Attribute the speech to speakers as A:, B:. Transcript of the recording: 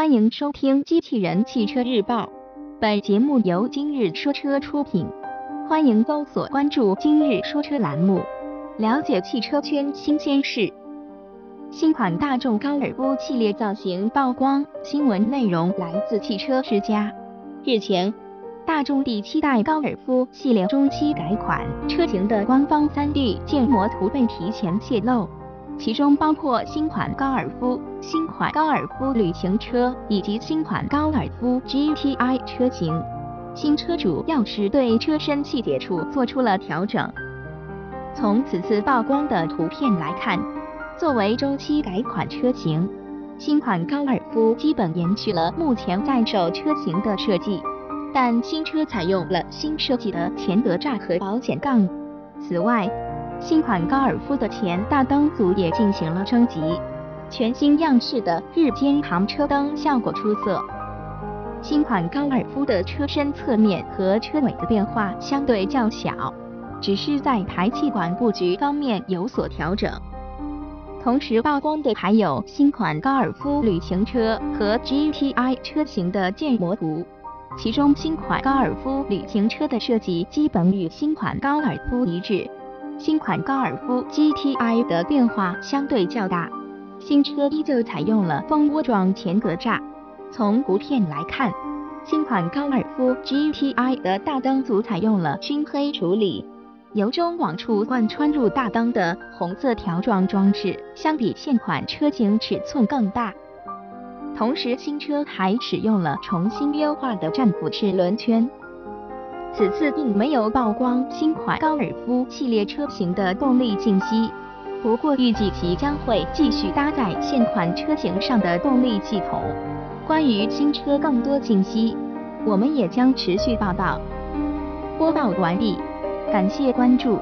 A: 欢迎收听《机器人汽车日报》，本节目由今日说车出品。欢迎搜索关注“今日说车”栏目，了解汽车圈新鲜事。新款大众高尔夫系列造型曝光，新闻内容来自汽车之家。日前，大众第七代高尔夫系列中期改款车型的官方 3D 建模图被提前泄露。其中包括新款高尔夫、新款高尔夫旅行车以及新款高尔夫 GTI 车型。新车主要是对车身细节处做出了调整。从此次曝光的图片来看，作为周期改款车型，新款高尔夫基本延续了目前在售车型的设计，但新车采用了新设计的前格栅和保险杠。此外，新款高尔夫的前大灯组也进行了升级，全新样式的日间行车灯效果出色。新款高尔夫的车身侧面和车尾的变化相对较小，只是在排气管布局方面有所调整。同时曝光的还有新款高尔夫旅行车和 GTI 车型的建模图，其中新款高尔夫旅行车的设计基本与新款高尔夫一致。新款高尔夫 GTI 的变化相对较大，新车依旧采用了蜂窝状前格栅。从图片来看，新款高尔夫 GTI 的大灯组采用了熏黑处理，由中往处贯穿入大灯的红色条状装置，相比现款车型尺寸更大。同时，新车还使用了重新优化的战斧式轮圈。此次并没有曝光新款高尔夫系列车型的动力信息，不过预计其将会继续搭载现款车型上的动力系统。关于新车更多信息，我们也将持续报道。播报完毕，感谢关注。